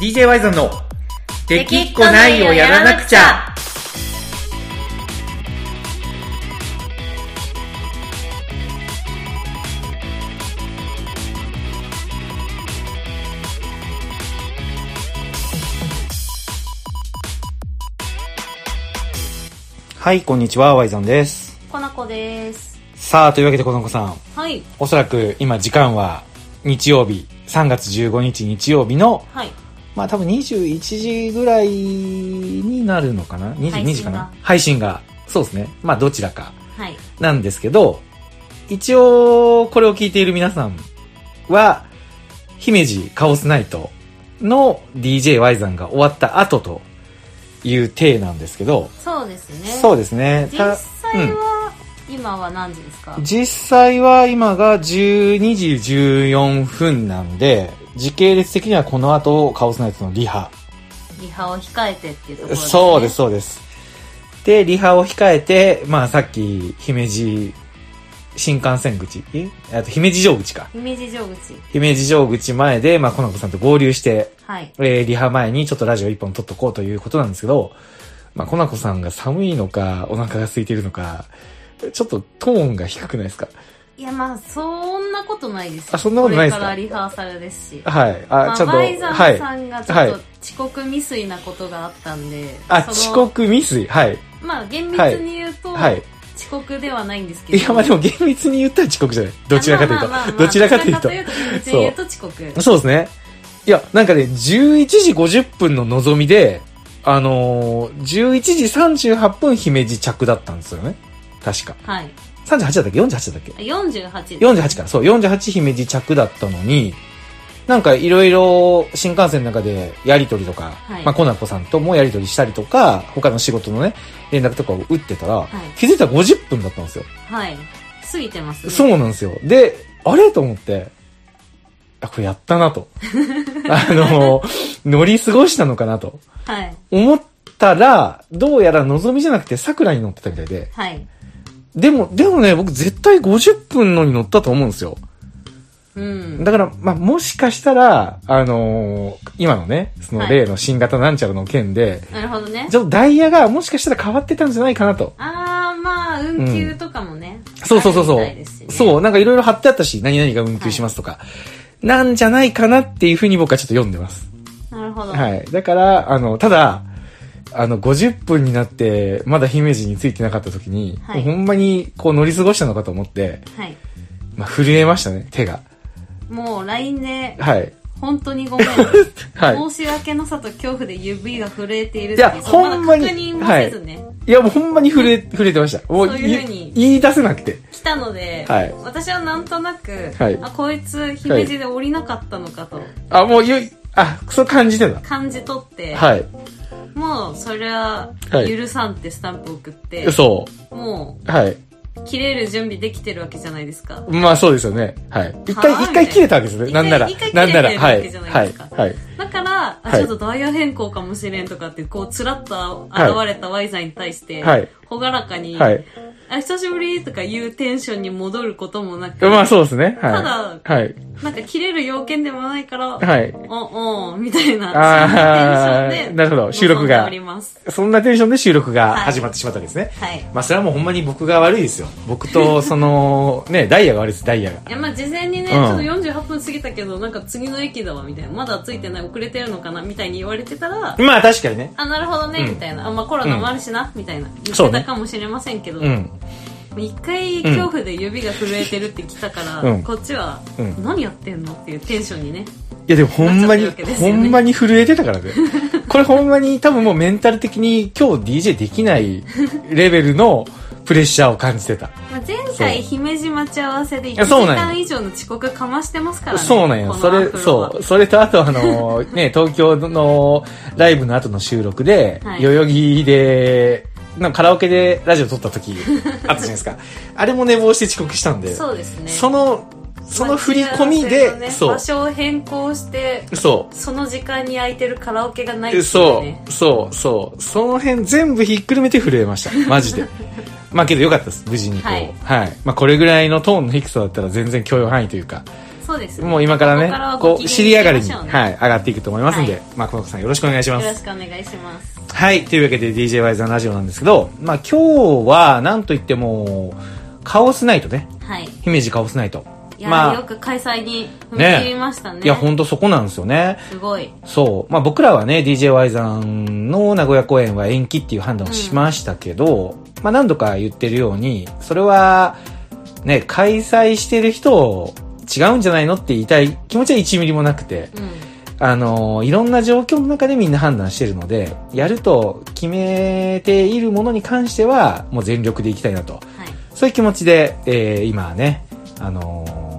DJ ワイゾンの「できっこないをやらなくちゃ」はい、こんにちは、ワイゾンです。コナコです。さあ、というわけで、この子さん、はい。おそらく今時間は日曜日、3月15日日曜日の、はい。まあ多分21時ぐらいになるのかな ?22 時かな？配信が。そうですね。まあどちらかはい。なんですけど、一応これを聞いている皆さんは、姫路カオスナイトの DJY さんが終わった後という体なんですけど、そうですね。そうですね。実た際は、今は何時ですか？実際は今が12時14分なんで、時系列的にはこの後、カオスナイトのリハ。リハを控えてっていうところです、ね。そうです、。そうです。で、リハを控えて、まあさっき、姫路、新幹線口？え？あと姫路城口か。姫路城口。姫路城口前で、まあ、コナコさんと合流して、はい。えー、リハ前にちょっとラジオ一本撮っとこうということなんですけど、まあ、コナコさんが寒いのか、お腹が空いてるのか、ちょっとトーンが低くないですか？いや、まあ、そんなことないですよあそんなことないですか？これからリハーサルですし。はい。あ、まあ、ちょっと、マイザはい。ンさんがちょはいっと遅刻未遂なことがあったんで、あ、その遅刻未遂？はい。まあ、厳密に言うと、はい。遅刻ではないんですけど。いや、まあでも厳密に言ったら遅刻じゃない。どちらかというとまあまあまあま。あどちらかというと。と厳密に言うと遅刻。そうですね。いや、なんかね、11時50分の望みで、あのー、11時38分姫路着だったんですよね。確か。はい。38だったっけ ?48 だったっけ48です。48か。そう、48姫路着だったのに、なんかいろいろ新幹線の中でやりとりとか、はいまあ、コナコさんともやりとりしたりとか、他の仕事のね、連絡とかを打ってたら、はい気づいたら50分だったんですよ。はい。過ぎてますね。そうなんですよ。で、あれと思って、あ、これやったなと。あの、乗り過ごしたのかなと。はい。思ったら、どうやら望みじゃなくて桜に乗ってたみたいで。はい。でも、でもね、僕絶対50分のに乗ったと思うんですよ。うん。だから、まあ、もしかしたら、あのー今のね、そのはい例の新型なんちゃらの件で、なるほどね。ちょっとダイヤがもしかしたら変わってたんじゃないかなと。あー、まあ、運休とかもね。そうそうそうそう。あるみたいですしねそう、なんかいろいろ貼ってあったし、何々が運休しますとか、なんじゃないかなっていうふうに僕はちょっと読んでます。なるほど。はい。だから、あの、ただ、あの、50分になって、まだ姫路に着いてなかった時に、はいほんまにこう乗り過ごしたのかと思って、はい。まあ、震えましたね、手が。もう LINE で、はい。本当にごめん。はい。申し訳なさと恐怖で指が震えているいやほんまにだ確認もせずね、いや、もうほんまに震え、震えてました。もうそういうふうに言言い出せなくて。来たので、はい私はなんとなく、はいあ、こいつ姫路で降りなかったのかとあ、もう言う、あ、そう感じてた。感じ取って、はい。もうそれははい許さんってスタンプ送って、そもう。はい。う切れる準備できてるわけじゃないですか。まあそうですよね。はい。一回、はあ一回切れたわけですね。なんなら。なんなら。はい。はい。はい。だから、あはいちょっとダイヤ変更かもしれんとかって、こう、つらっと現れた Y さんに対して、はいほがらかに、はい。あ、久しぶりとかいうテンションに戻ることもなく、まあそうですね。はい。ただはい。なんか切れる要件でもないから、はい。おんおんみたいな、あーそんなテンションで、なるほど収録が。そんなテンションで収録がはい始まってしまったわけですね。はい。まあそれはもうほんまに僕が悪いですよ。僕と、その、ね、ダイヤが悪いです、ダイヤが。いや、まあ事前にね、うんちょっと48分過ぎたけど、なんか次の駅だわ、みたいな。まだ着いてない、遅れてるのかな、みたいに言われてたら、まあ確かにね。あ、なるほどね、うんみたいな。あ、まあコロナもあるしな、みたいな。言そうねたかもしれませんけど、うん。一回恐怖で指が震えてるって来たから、うんこっちは、うん何やってんのっていうテンションにね。いやでもほんまに、ねほんまに震えてたからね。これほんまに多分もうメンタル的に今日 DJ できないレベルのプレッシャーを感じてた。まあ、前回姫路待ち合わせで1時間以上の遅刻かましてますからね。そうなんよ。それそう。それとあとあの、ね、東京のライブの後の収録で、はい代々木で、なんかカラオケでラジオ撮った時あったじゃないですか。あれも寝坊して遅刻したんで、そうですね。その、その振り込みで、ね、そう場。所を変更して、そう。その時間に空いてるカラオケがないっていうそね。う、そう、そう。その辺全部ひっくるめて震えました。マジで。まあけどよかったです。無事にこう。はいはい。まあこれぐらいのトーンの低さだったら全然許容範囲というか、そうですもう今からねこう尻上がりに、はい、上がっていくと思いますんで、はい。まあこの子さんよろしくお願いしまよろすしくお願いします。はいというわけで d j y ザラジオなんですけどまあ今日はなんといってもカオスナイトね。はい。姫路カオスナイト。いや、まあよく開催に踏み切りましたね。いやほんとそこなんですよね。すごい。そう。まあ僕らはね、DJY さんの名古屋公演は延期っていう判断をしましたけど、まあ何度か言ってるように、それは、ね、開催してる人、違うんじゃないのって言いたい気持ちは1ミリもなくて、うんあの、いろんな状況の中でみんな判断してるので、やると決めているものに関しては、もう全力でいきたいなと。はいそういう気持ちで、えー、今ね、あのー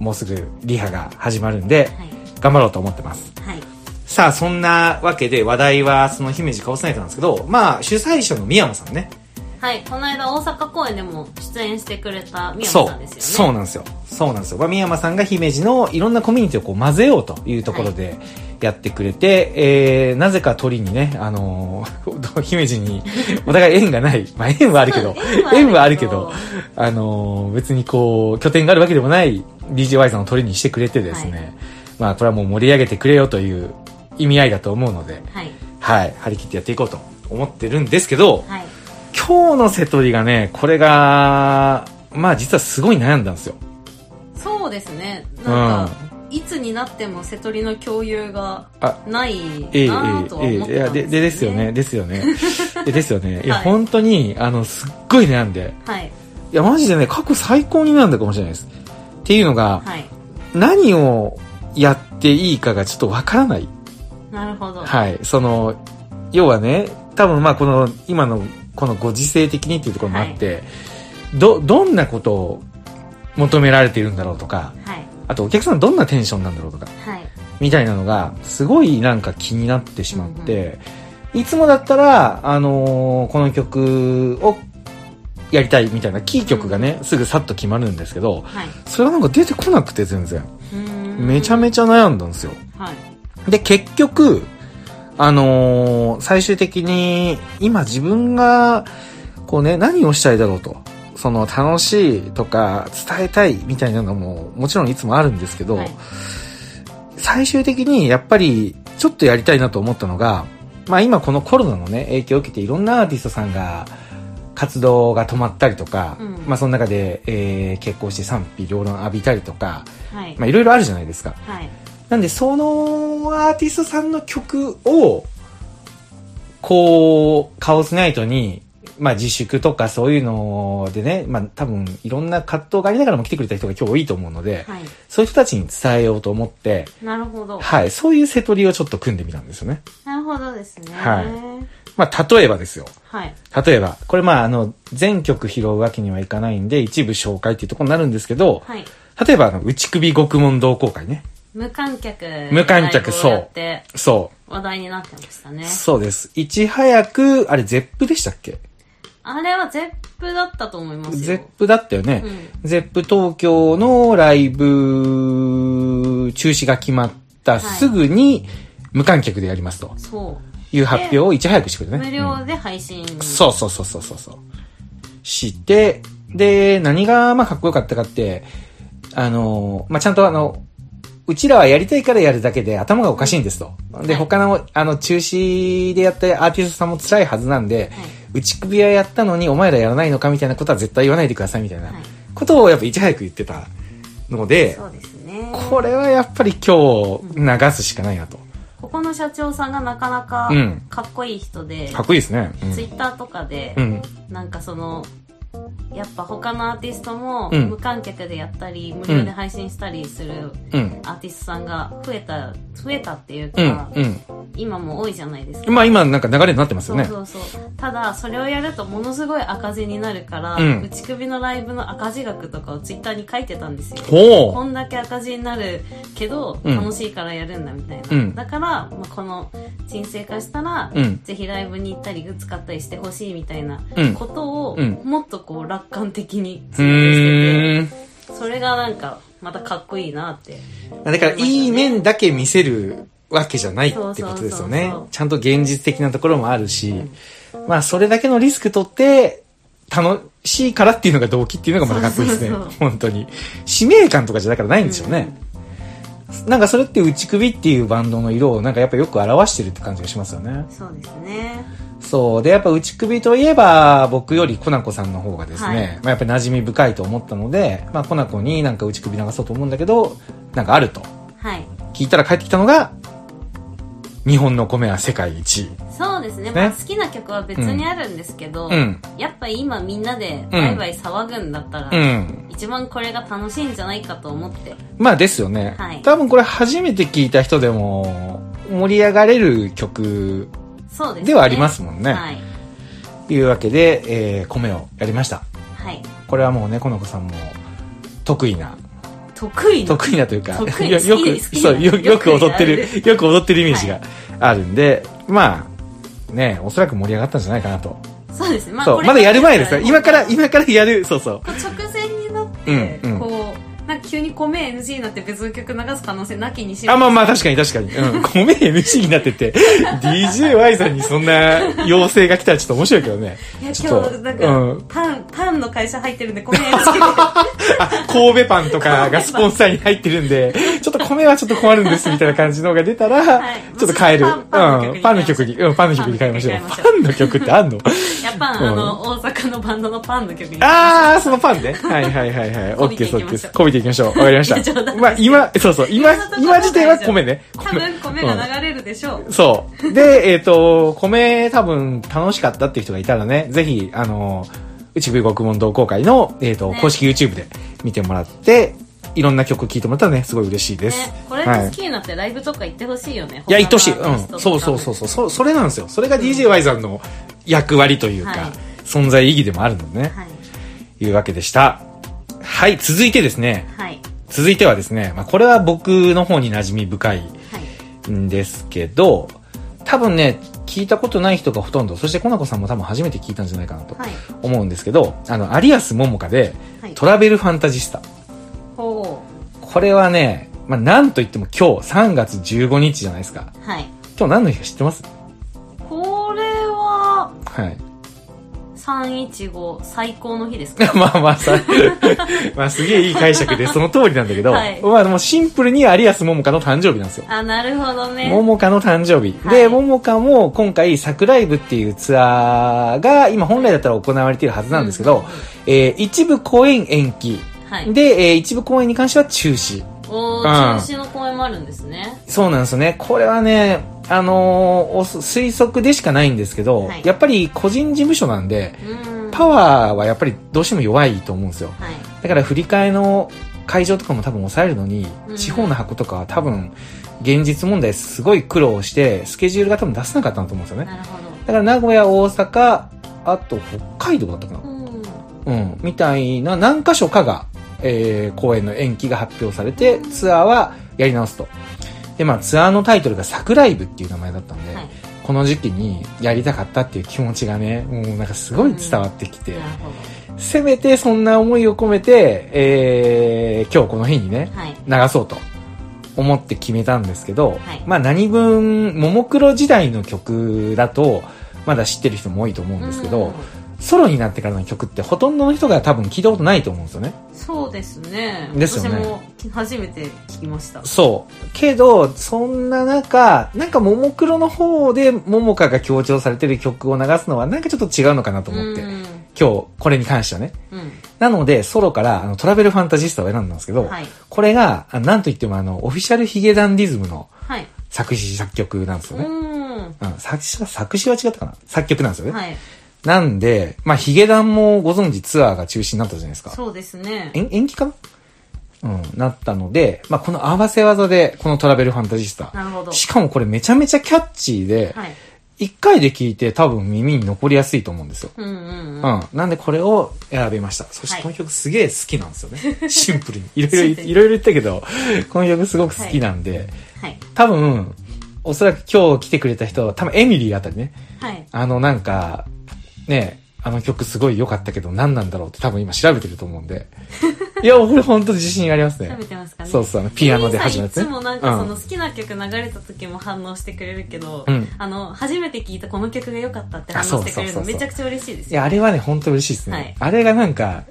もうすぐリハが始まるんで、はい頑張ろうと思ってます。はいさあ、そんなわけで話題はその姫路カオスナイトなんですけど、まあ、主催者の宮山さんね。はいこの間大阪公演でも出演してくれた宮そう。本さんですよね。そうなんですよ。そうなんですよ。まあ、宮山さんが姫路のいろんなコミュニティをこう混ぜようというところでやってくれて、えー、なぜか鳥にね、あのー 姫路にお互い縁がない。まあ、縁はあるけど、縁はあるけど、あのー別にこう、拠点があるわけでもない DJY さんを鳥にしてくれてですね、はい。まあ、これはもう盛り上げてくれよという意味合いだと思うので、はい。はい、張り切ってやっていこうと思ってるんですけど、はい今日の瀬戸りがね、これが、まあ実はすごい悩んだんですよ。そうですねなんか、いつになっても瀬戸りの共有があないええなぁとはええええいや、思ってたんで、でですよね、ね ですよね。えですよね。いや、はい本当に、あの、すっごい悩んで。はいいや、マジでね、過去最高に悩んだかもしれないです。っていうのが、はい何をやっていいかがちょっとわからない。なるほどはい。その、要はね、多分まあこの、今の、このご時世的にっていうところもあって、ど、どんなことを求められているんだろうとか、はい。あとお客さんどんなテンションなんだろうとか、はい。みたいなのが、すごいなんか気になってしまって、いつもだったら、あのーこの曲をやりたいみたいなキー曲がね、すぐさっと決まるんですけど、はい。それがなんか出てこなくて全然。めちゃめちゃ悩んだんですよ。はい。で、結局、あのー最終的に、今自分が、こうね、何をしたいだろうと。その、楽しいとか、伝えたいみたいなのも、もちろんいつもあるんですけど、はい最終的にやっぱりちょっとやりたいなと思ったのが、まあ今このコロナのね、影響を受けていろんなアーティストさんが活動が止まったりとか、うんまあその中で、えー結婚して賛否両論浴びたりとか、はいまあいろいろあるじゃないですか。はいなんでそのアーティストさんの曲を、こう、カオスナイトに、まあ自粛とかそういうのでね、まあ多分いろんな葛藤がありながらも来てくれた人が今日多いと思うので、はいそういう人たちに伝えようと思って、なるほどはい、そういう瀬取りをちょっと組んでみたんですよね。なるほどですねはいまあ、例えばですよ。はい例えば、これまあ、あの、全曲拾うわけにはいかないんで、一部紹介っていうところになるんですけど、はい例えば、あの、打首獄門同好会ね。無観客無観客そうそ話題になってましたねう。そうです。いち早く、あれ、 Zepp でしたっけ？あれは Zepp だったと思いますよゼップだったよね。う Zepp 東京のライブ中止が決まったすぐに無観客でやりますとそういう発表をいち早くしてくれたね。無料で配信、そうそうそうそうそうそう。して、で、何がまあかっこよかったかって、あの、まあちゃんとあの、うちらはやりたいからやるだけで頭がおかしいんですと。で、はい他の、あの、中止でやったアーティストさんも辛いはずなんで、内首はやったのにお前らやらないのかみたいなことは絶対言わないでくださいみたいなはいことをやっぱいち早く言ってたので、そうですねこれはやっぱり今日流すしかないなと。ここの社長さんがなかなかうんかっこいい人で、かっこいいですね。うんツイッターとかで、うん。なんかそのやっぱ他のアーティストもうん無観客でやったり、無料で配信したりするうん。アーティストさんが増えた増えたっていううんか、。うん。今も多いじゃないですか、まあ今なんか流れになってますよね。そうそうそう。ただそれをやるとものすごい赤字になるから、うん。内首のライブの赤字額とかをツイッターに書いてたんですよ。ほこんだけ赤字になるけどうん。楽しいからやるんだみたいな、うん。だから、まあ、この沈静化したら、うん。ぜひライブに行ったりグッズ買ったりしてほしいみたいなうん。ことを、うん。もっとこう楽観的にうツイートして。てそれがなんかまたかっこいいなって。だから、いい面だけ見せるわけじゃないってことですよね。ちゃんと現実的なところもあるし、まあ、それだけのリスク取って、たの、しいからっていうのが動機っていうのがまたかっこいいですね。本当に。使命感とかじゃだからないんでしょうね。なんかそれって内首っていうバンドの色をなんかやっぱよく表してるって感じがしますよね。そうですね。そう。で、やっぱ内首といえば、僕よりコナコさんの方がですね、はいまあやっぱり馴染み深いと思ったので、まあコナコになんか内首流そうと思うんだけど、なんかあると。はい。聞いたら帰ってきたのが、日本の米は世界一位。そうですね。ねまあ好きな曲は別にあるんですけど、うん。やっぱり今みんなでバイバイ騒ぐんだったら、うん。一番これが楽しいんじゃないかと思って。まあですよね。はい多分これ初めて聞いた人でも盛り上がれる曲ではありますもんね。はい。というわけで、えー、米をやりました。はい。これはもうね、この子さんも得意な、得意な。得意なというか、よよく、そう、よよく踊ってよる、よく踊ってるイメージがあるんで、まあ、ね、おそらく盛り上がったんじゃないかなと。そうですね。まあまだやる前ですよ。こう今から、今からやる、そうそう。直前になって、こう、なんか急に米 NG になって別の曲流す可能性なきにしもあ、まあまあ確かに確かに。うん。米 MC になってて、DJY さんにそんな要請が来たらちょっと面白いけどね。いや今日なんか、うんパンパンの会社入ってるんで米 NG 神戸パンとかがスポンサーに入ってるんで、ちょっと米はちょっと困るんですみたいな感じのが出たら、はいちょっと変える。パンパンの曲にうん。パンの曲に、うん、パンの曲に変えましょう。パンの曲ってあんの？やっぱ、あの大阪のバンドのパンの曲にあー、そのパンね。はいはいはいはい。オッケー、そうです。こびていきましょう。わかりました。まあ今、そうそう、今、今時点は米ね。多分米が流れるでしょう、そう。で、えっ、と、米多分楽しかったっていう人がいたらね、ぜひ、あの、内部国門同好会の、えっ、と、ね公式 YouTube で見てもらって、いろんな曲聴いてもらったらね、すごい嬉しいです。ね、これではい好きになってライブとか行ってほしいよね、いや、言ってほしい。うん。そうそうそうそう。そ、それなんですよ。それが DJY さんの役割というか、はい存在意義でもあるのでね。はいいうわけでした。はい、続いてですね。はい続いてはですね、まあ、これは僕の方に馴染み深いはいんですけど、多分ね、聞いたことない人がほとんど、そしてコナコさんも多分初めて聞いたんじゃないかなとはい思うんですけど、あの、有安桃香で、はいトラベルファンタジスタ。ほこれはね、まあ、なんといっても今日3月15日じゃないですか。うはい今日何の日か知ってます？これははい。315最高の日ですか？まあまあさ、まあすげえいい解釈でその通りなんだけど、はいまあもうシンプルに有安桃香の誕生日なんですよ。あなるほどね桃香の誕生日。はいで、桃香も今回、桜イブっていうツアーが今本来だったら行われているはずなんですけど、うんえー一部公演延期。はいで、えー一部公演に関しては中止。おーうん中止の公演もあるんですねそうなんですよね。これはね、あのーお推測でしかないんですけど、はいやっぱり個人事務所なんで、うんパワーはやっぱりどうしても弱いと思うんですよ。はいだから振り替えの会場とかも多分抑えるのに、うん地方の箱とかは多分、現実問題すごい苦労して、スケジュールが多分出せなかったんだと思うんですよね。だから名古屋、大阪、あと北海道だったかなどうんうん。みたいな何箇所かが、えー、公演の延期が発表されて、ツアーはやり直すと。で、まあツアーのタイトルが桜イブっていう名前だったんで、はい。この時期にやりたかったっていう気持ちがね、もうなんかすごい伝わってきて、なるほせめてそんな思いを込めて、えー、今日この日にね、どはい。流そうと思って決めたんですけど、はい。まあ何分、ももクロ時代の曲だと、まだ知ってる人も多いと思うんですけど、うんソロになってからの曲ってほとんどの人が多分聞いたことないと思うんですよね。そうですね。ですよね。私も初めて聞きました。そう。けど、そんな中、なんかももクロの方でももかが強調されてる曲を流すのはなんかちょっと違うのかなと思って、うん。今日これに関してはね。うん。なので、ソロからあのトラベルファンタジスタを選んだんですけど、はい。これが、あなんといってもあの、オフィシャルヒゲダンディズムのはい。作詞作曲なんですよね。うん。うん、作詞は、作詞は違ったかな？作曲なんですよね。はいなんで、まあ、ヒゲダンもご存知ツアーが中止になったじゃないですか。そうですね延延期かな？うん、なったので、まあ、この合わせ技で、このトラベルファンタジスタ。なるほどしかもこれめちゃめちゃキャッチーで、はい一回で聞いて多分耳に残りやすいと思うんですよ。うんうんううんん。なんでこれを選びました。そしはいてこの曲すげえ好きなんですよね。シンプルに。いろいろ、いろいろ言ったけど、この曲すごく好きなんで、はい多分、おそらく今日来てくれた人は、多分エミリーあたりね、はいあのなんか、ね、あの曲すごい良かったけど何なんだろうって多分今調べてると思うんで、いや、俺ほんと自信ありますね食。べてますかね？そうそう、あのピアノで始まるやつね。いつもなんかそのうん好きな曲流れた時も反応してくれるけど、うんあの、初めて聞いたこの曲が良かったって反応してくれるのめちゃくちゃ嬉しいですいや、あれはね、ほんと嬉しいですね。はいあれがなんか、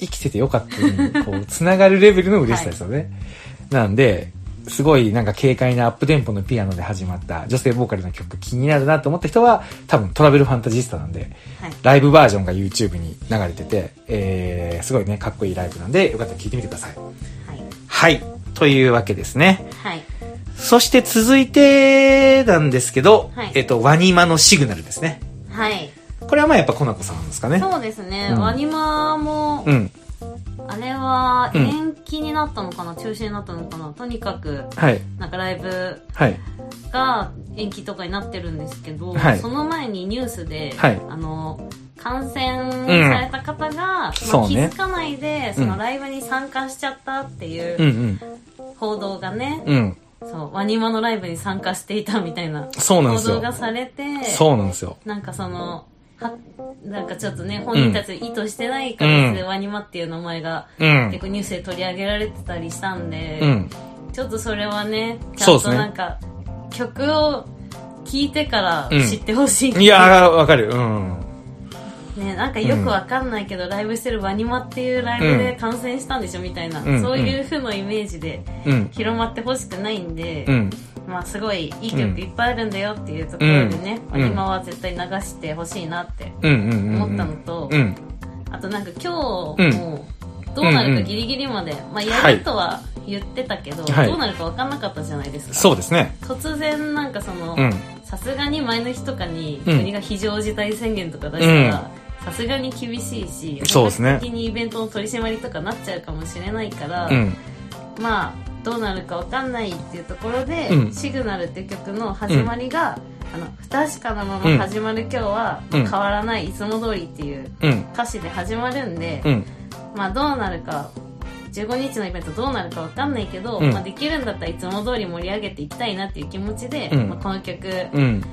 生きててよかったに、こう、つながるレベルの嬉しさですよね。なんで、すごいなんか軽快なアップテンポのピアノで始まった女性ボーカルの曲気になるなと思った人は、多分トラベルファンタジスタなんで、はい。ライブバージョンが YouTube に流れてて、えー、すごいね、かっこいいライブなんで、よかったら聴いてみてください。はい。はい。というわけですね。はい。そして続いてなんですけど、はいえっと、ワニマのシグナルですね。はい。これはまあやっぱコナコさんですかね。そうですね。うんワニマも、うん。あれはうん延期になったのかな、中止になったのかなとにかく、はい。なんかライブはい。が延期とかになってるんですけど、はいその前にニュースで、はいあの、感染された方が、まあそうね気づかないで、そのライブに参加しちゃったっていううんうん。報道がね、うん。そう、ワニマのライブに参加していたみたいな報道が。されて、そうなんですよ。なんかその、は、なんかちょっとね、本人たち意図してない形でワニマっていう名前がうん結。構ニュースで取り上げられてたりしたんで、うん。ちょっとそれはね、ちゃんとなんか、曲を聴いてからうん知ってほしい、いやー、わかる。うん。ね、なんかよくわかんないけど、ライブしてるワニマっていうライブで感染したんでしょみたいな、うんそういう風のイメージでうん。広まってほしくないんで、うん。まあすごいいい曲いっぱいあるんだよっていうところでね、うんワニマは絶対流してほしいなって。思ったのと、うん。あとなんか今日もどうなるかギリギリまで、まあやるとは言ってたけど、はいどうなるかわかんなかったじゃないですか。そうですね。突然なんかその、うん。さすがに前の日とかにうん国が非常事態宣言とか出したら、さすがに厳しいし、そうですね的にイベントの取り締まりとかなっちゃうかもしれないから、うん。まあ、どうなるかわかんないっていうところで、うんシグナルっていう曲の始まりが、あの、不確かなまま始まる今日は、うん変わらない、いつも通りっていううん。歌詞で始まるんで、うん。まあどうなるか、15日のイベントどうなるかわかんないけど、うんまあできるんだったらいつも通り盛り上げていきたいなっていう気持ちで、うんまあこの曲、うん。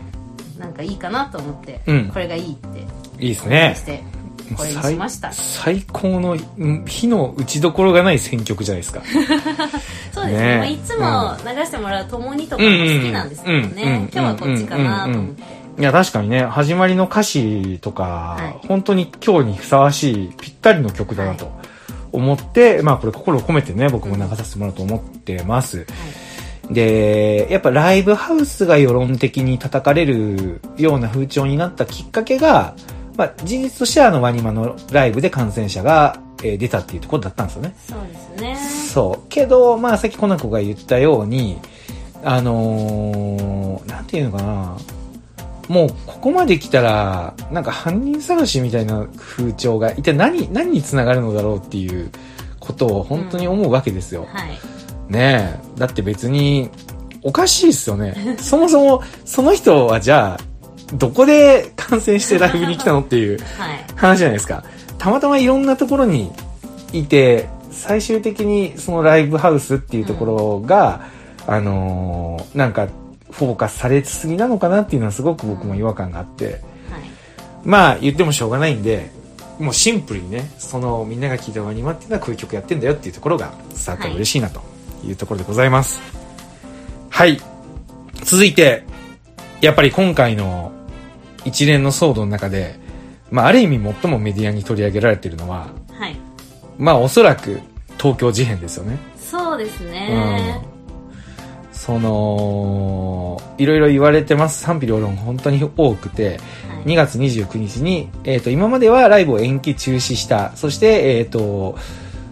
なんかいいかなと思って、うんこれがいいっていいですねし。てこれにしました最最高のうん火の打ちどころがない選曲じゃないですか。そうですね。ね。まあ、いつも流してもらう「共に」とかも好きなんですけどね、今日はこっちかなと思って、いや、確かにね、始まりの歌詞とか、はい。本当に今日にふさわしい、ぴったりの曲だなと思って、まあこれ心を込めてね、僕も流させてもらうと思ってます。で、やっぱライブハウスが世論的に叩かれるような風潮になったきっかけが、まあ事実としてはあのワニマのライブで感染者が、えー出たっていうところだったんですよね。そうですねそう。けど、まあさっきコナコが言ったように、あのー、なんていうのかな。もうここまで来たら、なんか犯人探しみたいな風潮が、一体何、何に繋がるのだろうっていうことを本当に思うわけですよ。はいねえ。だって別に、おかしいですよね。そもそも、その人はじゃあ、どこで感染してライブに来たのっていうはい話じゃないですか。たまたまいろんなところにいて、最終的にそのライブハウスっていうところが、あのーなんか、フォーカスされすぎなのかなっていうのはすごく僕も違和感があって、はいまあ言ってもしょうがないんで、もうシンプルにね、そのみんなが聴いたワニマっていうのはこういう曲やってんだよっていうところが伝わったら嬉しいなというところでございます。はい。続いて、やっぱり今回の一連の騒動の中で、まあある意味最もメディアに取り上げられているのは、はいまあおそらく東京事変ですよね。そうですね、その、いろいろ言われてます。賛否両論本当に多くて、はい2月29日に、えっ、と、今まではライブを延期中止した。そして、えっ、と、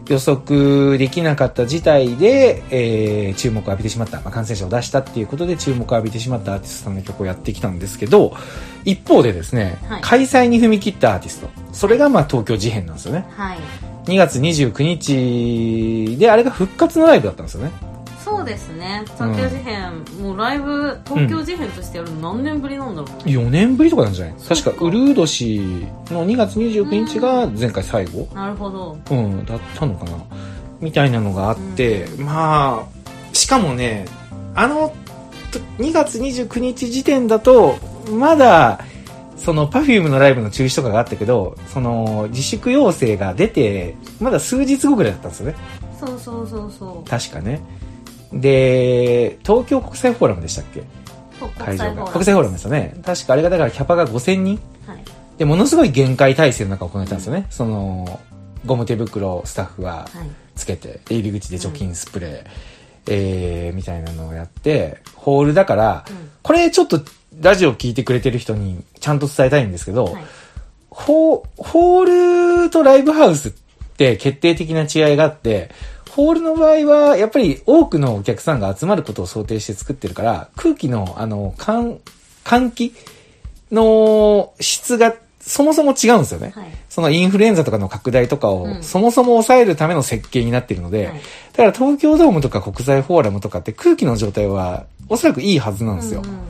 予測できなかった事態で、えー注目を浴びてしまった、まあ、感染者を出したっていうことで注目を浴びてしまったアーティストさんの曲をやってきたんですけど、一方でですね、はい開催に踏み切ったアーティスト。それがまあ東京事変なんですよね。はい2月29日で、あれが復活のライブだったんですよね。そうですね。東京事変、もうライブ東京事変としてやるの何年ぶりなんだろうね、4年ぶりとかなんじゃない？確か、ウルード氏の2月29日が前回最後。なるほど。うん、だったのかな。みたいなのがあって、まあ、しかもね、あの、と2月29日時点だと、まだ、その Perfume のライブの中止とかがあったけど、その自粛要請が出て、まだ数日後ぐらいだったんですよね。そうそうそうそう。確かね。で、東京国際フォーラムでしたっけ？会場が。国際フォーラムですよね。確かあれがだからキャパが5000人。はい。で、ものすごい限界体制の中行ったんですよね。その、ゴム手袋をスタッフがはい。つけて、入り口で除菌スプレー、えー、みたいなのをやって、ホールだから、うん。これちょっとラジオ聞いてくれてる人にちゃんと伝えたいんですけど、はい。ホホールとライブハウスって決定的な違いがあって、ホールの場合は、やっぱり多くのお客さんが集まることを想定して作ってるから、空気の、あの、換、換気の質がそもそも違うんですよね。はい。そのインフルエンザとかの拡大とかをうん。そもそも抑えるための設計になっているので、はい。だから東京ドームとか国際フォーラムとかって空気の状態はおそらくいいはずなんですよ。うんうん。っ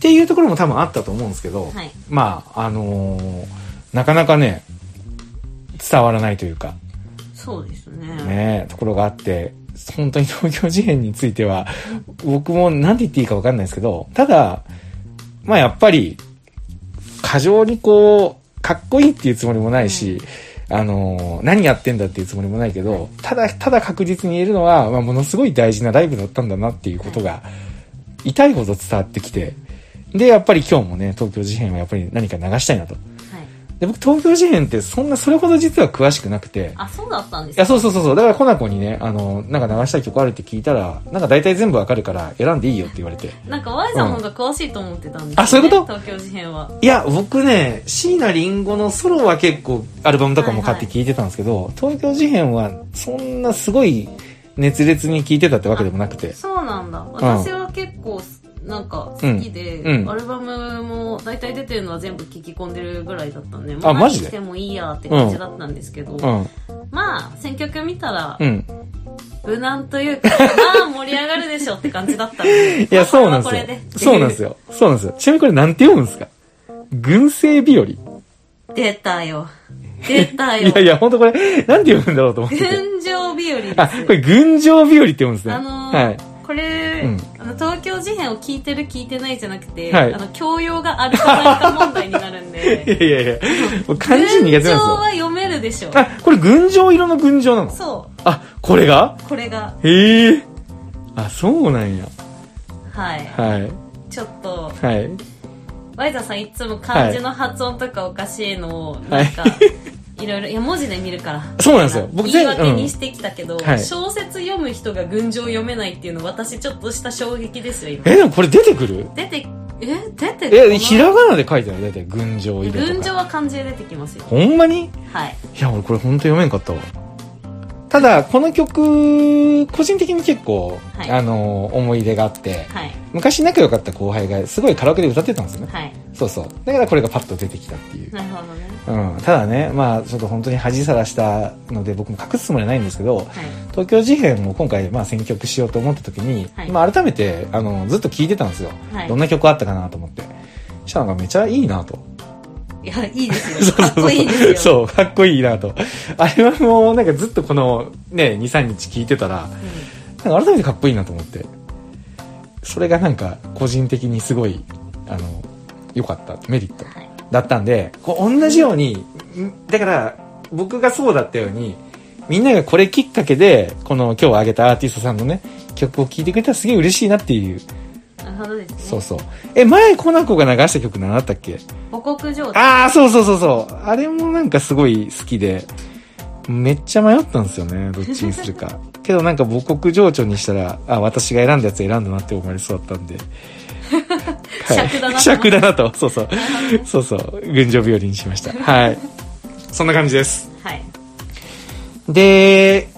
ていうところも多分あったと思うんですけど、はい。まあ、あのーなかなかね、伝わらないというか、そうですねね、ところがあって、本当に東京事変については、僕も何て言っていいかわかんないですけど、ただ、まあやっぱり、過剰にこう、かっこいいっていうつもりもないし、あのー何やってんだっていうつもりもないけど、ただ、ただ確実に言えるのは、まあ、ものすごい大事なライブだったんだなっていうことが、痛いほど伝わってきて、で、やっぱり今日もね、東京事変はやっぱり何か流したいなと。はいで、僕、東京事変ってそんな、それほど実は詳しくなくて、あそうだったんですいや、そうそうそうそう。だから、コナコにね、あの、なんか流したい曲あるって聞いたら、なんか大体全部わかるから選んでいいよって言われて。なんか Y さんの方が詳しいと思ってたんですよ、ねあそういうこと？東京事変は。いや、僕ね、椎名林檎のソロは結構アルバムとかも買って聞いてたんですけど、東京事変はそんなすごい熱烈に聞いてたってわけでもなくて。そうなんだ。私は結構なんか好きで、うんうんアルバムも大体出てるのは全部聞き込んでるぐらいだったんであマジで？何してもいいやって感じだったんですけど、うん。まあ選曲見たらうん。無難というかま あ盛り上がるでしょって感じだったんでいや、そうなんですよ。そうなんですよ。そうなんですよ。ちなみにこれなんて読むんですか？群生日和。い出たよ出たよやいや、ほんとこれ、なんて読むんだろうと思ってて。群青日和ですあ、これ群青日和って読むんですね。あのーはい。これ、うんあの東京事変を聞いてる聞いてないじゃなくて、はいあの教養があるかないか問題になるん いでやいやいや、もう漢字苦手なんです群青よ。は読めるでしょあ、これ群青色の群青なの？そあ、これが？うこれがへえ。あ、そうなんや。はいはい。ちょっとはい。ワイザさんいつも漢字の発音とかおかしいのをなんか、い、ろいろいや文字で見るから。そうなんですよ。僕言い全訳にしてきたけど、うんはい。小説読む人が群青読めないっていうの私ちょっとした衝撃ですよ今。え、でもこれ出てくる？出てえ出てえ、ひらがなで書いてあるだいたい群青色とか。群青は漢字で出てきますよ。ほんまに？はい。いや、俺これほんと読めんかったわ。ただ、この曲、個人的に結構、はい。あの、思い出があって、はい。昔仲良かった後輩がすごいカラオケで歌ってたんですよね。はいそうそう。だからこれがパッと出てきたっていう。なるほどね。うん。ただね、まあちょっと本当に恥さらしたので僕も隠すつもりはないんですけど、はい。東京事変を今回まあ選曲しようと思った時に、はい。まあ改めてあのずっと聴いてたんですよ、はい。どんな曲あったかなと思って。そしたらなんかめちゃいいなと。いやいいですよ。かっこいいですよ。そうかっこいいなと。あれはもうなんかずっとこのね23日聴いてたらなんか改めてかっこいいなと思って。それがなんか個人的にすごいあの良かったメリットはいだったんで、こう同じように、んだから僕がそうだったように、みんながこれきっかけで、この今日挙げたアーティストさんのね、曲を聴いてくれたらすげえ嬉しいなっていう。なるほどですねそうそう。え、前コナコが流した曲何だったっけ？母国情緒ああ、そうそうそうそう。あれもなんかすごい好きで、めっちゃ迷ったんですよね、どっちにするか。けどなんか母国情緒にしたら、あ、私が選んだやつ選んだなって思われそうだったんで。尺だなと尺だなと。そうそう。そうそう。群青日和にしました。はい。そんな感じです。はいで、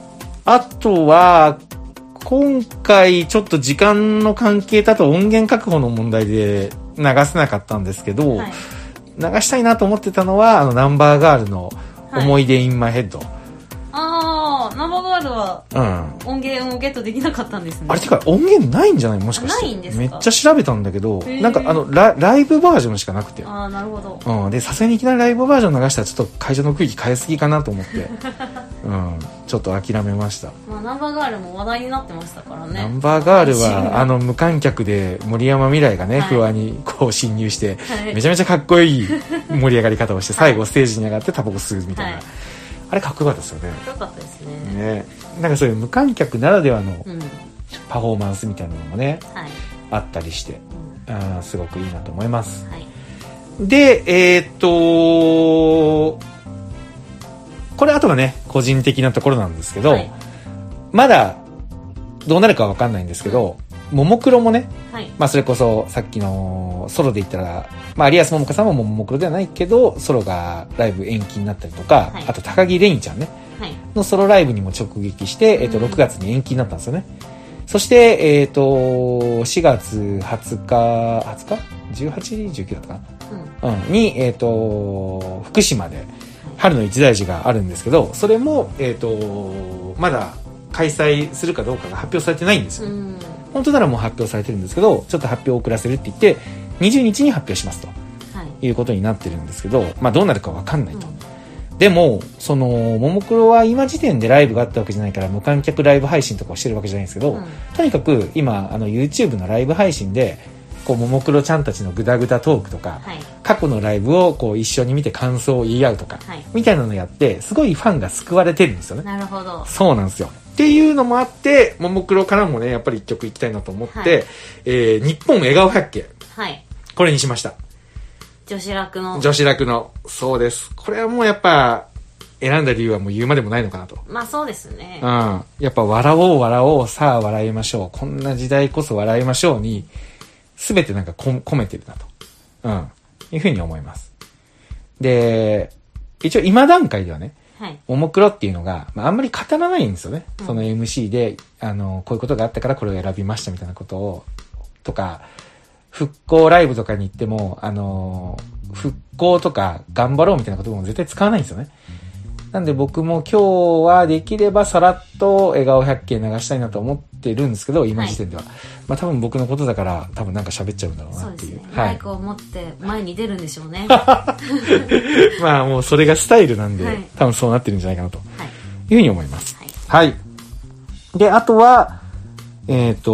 あとは、今回ちょっと時間の関係だと音源確保の問題で流せなかったんですけど、はい流したいなと思ってたのは、あの、ナンバーガールの思い出インマイヘッド。ああナンバーガールはうん。音源をゲットできなかったんですねあれ、てか音源ないんじゃない？もしかして。ないんですか？めっちゃ調べたんだけど、ーなんかあのラ、ライブバージョンしかなくて。ああなるほどうん。で、さすがにいきなりライブバージョン流したらちょっと会場の空気変えすぎかなと思って。うん、ちょっと諦めました。まあ、ナンバーガールも話題になってましたからねナンバーガールは、あの、無観客で森山未来がね、はい不安にこう侵入して、はいめちゃめちゃかっこいい盛り上がり方をして、最後ステージに上がってタバコ吸うみたいな。はいあれかっこよかったですよね。よかったですねね。なんかそういう無観客ならではのうんパフォーマンスみたいなのもね、はい、あったりして、うんすごくいいなと思います。はいで、えーっと、これあとはね、個人的なところなんですけど、はいまだどうなるかわかんないんですけど、ももクロもね、はい。まあそれこそさっきのソロで言ったら、まあ有安桃香さんもももクロではないけど、ソロがライブ延期になったりとか、はい。あと高木レインちゃんね、はい。のソロライブにも直撃して、えっ、と、うん6月に延期になったんですよね。そして、えっ、と、4月20日、20日 ?18、19だったかうん。なうん。に、えっ、と、福島で、春の一大事があるんですけど、それも、えっ、と、まだ開催するかどうかが発表されてないんですよ。うん本当ならもう発表されてるんですけど、ちょっと発表を遅らせるって言って、20日に発表しますと。はい。いうことになってるんですけど、まあどうなるかわかんないと。うん。でも、その、ももクロは今時点でライブがあったわけじゃないから、無観客ライブ配信とかをしてるわけじゃないんですけど、うん。とにかく今、あの、YouTube のライブ配信で、こう、ももクロちゃんたちのグダグダトークとか、はい。過去のライブをこう一緒に見て感想を言い合うとか、はい。みたいなのやって、すごいファンが救われてるんですよね。なるほど。そうなんですよ。っていうのもあって、ももクロからもね、やっぱり一曲いきたいなと思って、はいえー、日本笑顔百景。はいこれにしました。女子楽の女子楽の。そうです。これはもうやっぱ、選んだ理由はもう言うまでもないのかなと。まあそうですねうん。やっぱ笑おう笑おう、さあ笑いましょう。こんな時代こそ笑いましょうに、すべてなんかこ込めてるなと。うん。いうふうに思います。で、一応今段階ではね、はいももクロっていうのが、まあ、あんまり語らないんですよね。うんその MC で、あの、こういうことがあったからこれを選びましたみたいなことを、とか、復興ライブとかに行っても、あの、復興とか頑張ろうみたいなことも絶対使わないんですよね。なんで僕も今日はできればさらっと笑顔百景流したいなと思ってるんですけど、今時点では。まあ多分僕のことだから多分なんか喋っちゃうんだろうなっていう。そうね、はい。マイクを持って前に出るんでしょうね まあもうそれがスタイルなんで、はい多分そうなってるんじゃないかなとはいいうふうに思います。はいはい。で、あとは、えっ、と、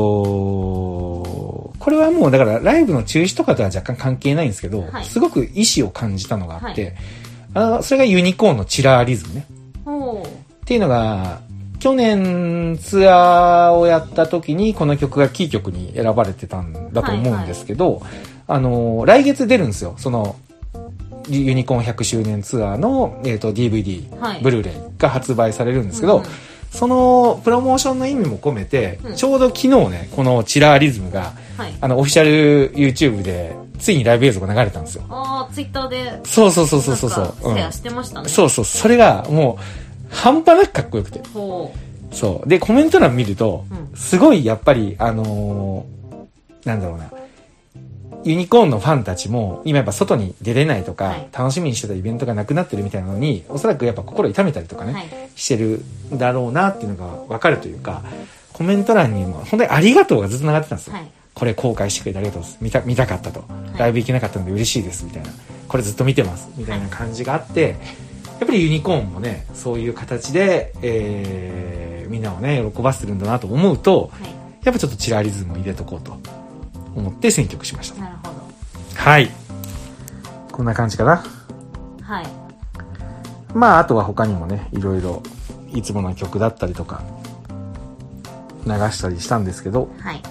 これはもうだからライブの中止とかとは若干関係ないんですけど、はいすごく意志を感じたのがあって、はいあのそれがユニコーンのチラーリズムね。っていうのが、去年ツアーをやった時にこの曲がキー曲に選ばれてたんだと思うんですけど、あの、来月出るんですよ。その、ユニコーン100周年ツアーの、えー、と DVD、はいブルーレイが発売されるんですけど、うんそのプロモーションの意味も込めて、うんちょうど昨日ね、このチラーリズムが、はいあの、オフィシャル YouTube で、ついにライブ映像が流れたんですよ。ああツイッターでそうそうそうそうそうそうなんか。シェアしてましたね、そうそう、それがもう、半端なくかっこよくて。ほそう。で、コメント欄見ると、うんすごいやっぱり、あのーなんだろうな。ユニコーンのファンたちも、今やっぱ外に出れないとか、はい楽しみにしてたイベントがなくなってるみたいなのに、おそらくやっぱ心痛めたりとかね、うはいしてるんだろうなっていうのがわかるというか、コメント欄にも、本当にありがとうがずっと流れてたんですよ。はいこれ公開してくれてありがとうです。見た、見たかったと。いライブ行けなかったので嬉しいです、みたいな。これずっと見てます、みたいな感じがあって、やっぱりユニコーンもね、そういう形で、えー、みんなをね、喜ばせてるんだなと思うと、はいやっぱちょっとチラリズムを入れとこうと思って選曲しました。なるほどはい。こんな感じかな。はいまあ、あとは他にもね、いろいろ、いつもの曲だったりとか、流したりしたんですけど、はい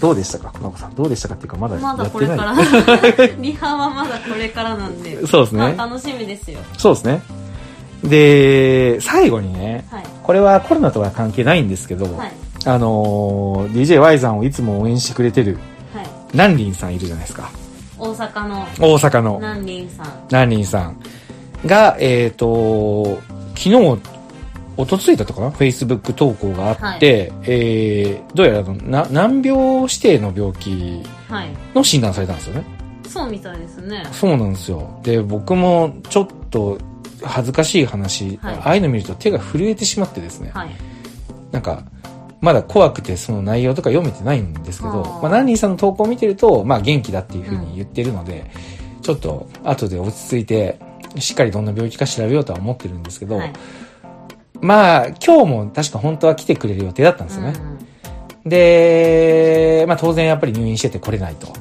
どうでしたか、こ子さん。どうでしたかっていうか、まだまだやってない。これから リハはまだこれからなんでそうですねまあ、楽しみですよそうですね。で、最後にね、はいこれはコロナとは関係ないんですけど、はいあのー、DJY さんをいつも応援してくれてる、はい南林さんいるじゃないですか。大阪の大阪の南林さん南林さんが、えっ、と、昨日、おとついだったかな ?Facebook 投稿があって、えー、どうやらな難病指定の病気はいの診断されたんですよね。そうみたいですねそうなんですよ。で、僕もちょっと恥ずかしい話、はいああいうの見ると手が震えてしまってですね。はいなんか、まだ怖くてその内容とか読めてないんですけど、まあ、ナンリーさんの投稿を見てると、まあ元気だっていうふうに言ってるので、ちょっと後で落ち着いて、しっかりどんな病気か調べようとは思ってるんですけど、はい。まあ、今日も確か本当は来てくれる予定だったんですよね。うんで、まあ当然やっぱり入院してて来れないとは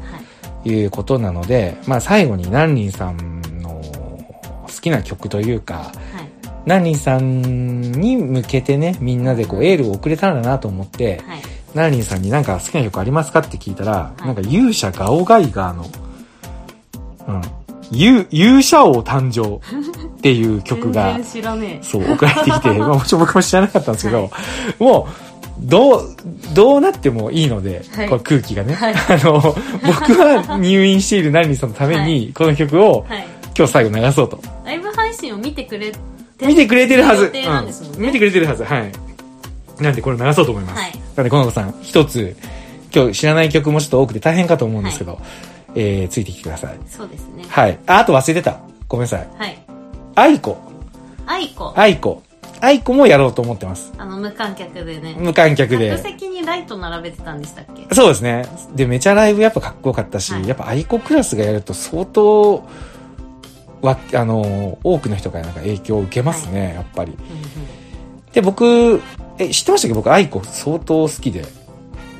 い。いうことなので、まあ最後に南林さんの好きな曲というか、はい南林さんに向けてね、みんなでこうエールを送れたらなと思って、はい。さんになんか好きな曲ありますかって聞いたら、い。なんか勇者ガオガイガーの、うん、勇勇者王誕生っていう曲が全然、知らねそう、送られてきて、まあもちろん僕も知らなかったんですけど、もう、どう、どうなってもいいので、はい。この空気がね。はい。あの、僕は入院しているナリンさんのために、この曲を今日最後流そうと。ライブ配信を見てくれて見てくれてるはず。ねうん見てくれてるはず。はい。なんでこれ流そうと思います。はいなんで、この子さん、一つ、今日知らない曲もちょっと多くて大変かと思うんですけど、えー、ついてきてください。そうですねはい。あ、あと忘れてた。ごめんなさい。はい aiko。aiko aiko。aiko もやろうと思ってます。あの無観客でね無観客で客。席にライト並べてたんでしたっけ？そうですね。で、めちゃライブやっぱかっこよかったし、はいやっぱ aiko クラスがやると相当、わ、あの、多くの人からなんか影響を受けますね、やっぱり。うんで、僕、え、知ってましたっけ？僕 aiko 相当好きで。うん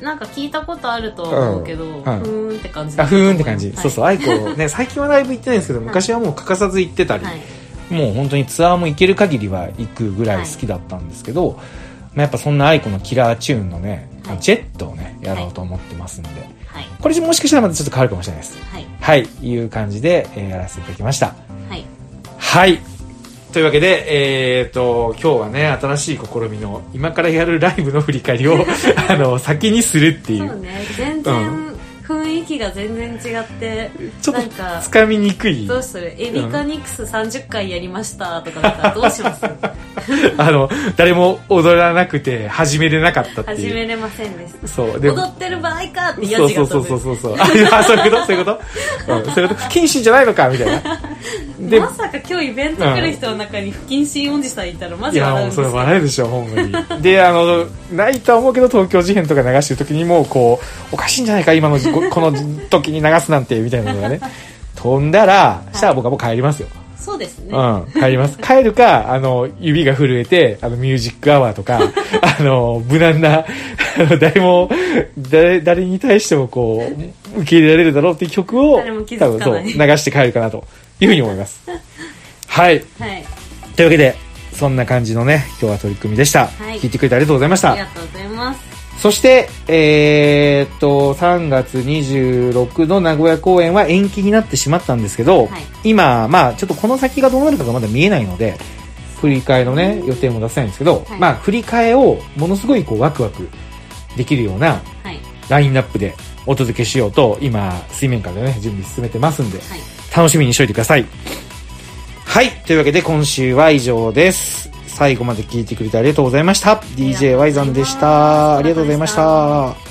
なんか聞いたことあるとは思うけど、ん。ふーんって感じ。あ、ふーんって感じ。はい。そうそう、 aiko ね、最近はライブ行ってないんですけど、昔はもう欠かさず行ってたり、はい。もう本当にツアーも行ける限りは行くぐらい好きだったんですけど、まあ、やっぱそんな aiko のキラーチューンのね、はい。ジェットをね、やろうと思ってますんで、はい。これもしかしたらまたちょっと変わるかもしれないです。はい。はい、いう感じで、えーやらせていただきました。はい。はい。というわけで、えっ、と、今日はね、新しい試みの、今からやるライブの振り返りを、あの、先にするっていう、そうね。全然雰囲気が全然違ってちょっとなんかつかみにくい、どうする？エビカニクス30回やりましたとかだったらどうします？あの、誰も踊らなくて始めれなかったっていう。始めれませんでした。そう、で踊ってる場合かってヤそうそうそうそうそうそう。あ、そういうこと？そういうこと？うん、そういうこと？不謹慎じゃないのかみたいな。で、まさか今日イベント来る人の中に不謹慎おじさんいたらマいや、もうそれジ笑うんですけど。笑えるでしょ、ほんまに。で、あの、ないとは思うけど、東京事変とか流してる時にもう、こう、おかしいんじゃないか、今の、ここの時に流すなんて、みたいなのがね、飛んだら、したら僕はもう帰りますよ。そうですね、うん、帰ります。帰るか、あの、指が震えて、あの、ミュージックアワーとか、あの、無難な、あの、誰も、誰、誰に対してもこう、受け入れられるだろうっていう曲を、多分そう、流して帰るかなというふうに思います。はい。はいというわけで、そんな感じのね、今日は取り組みでした。はい聞いてくれてありがとうございましたあり。がとうございますそして、えーっと、3月26の名古屋公演は延期になってしまったんですけど、はい今、まあ、ちょっとこの先がどうなるかがまだ見えないので、振り替えのね、予定も出せないんですけど、はいまあ、振り替えをものすごいこう、ワクワクできるようなはいラインナップでお届けしようと、今、水面下でね、準備進めてますんで、はい楽しみにしといてください。はい。というわけで今週は以上です。最後まで聞いてくれてありがとうございました。DJY さんでした。ありがとうございました。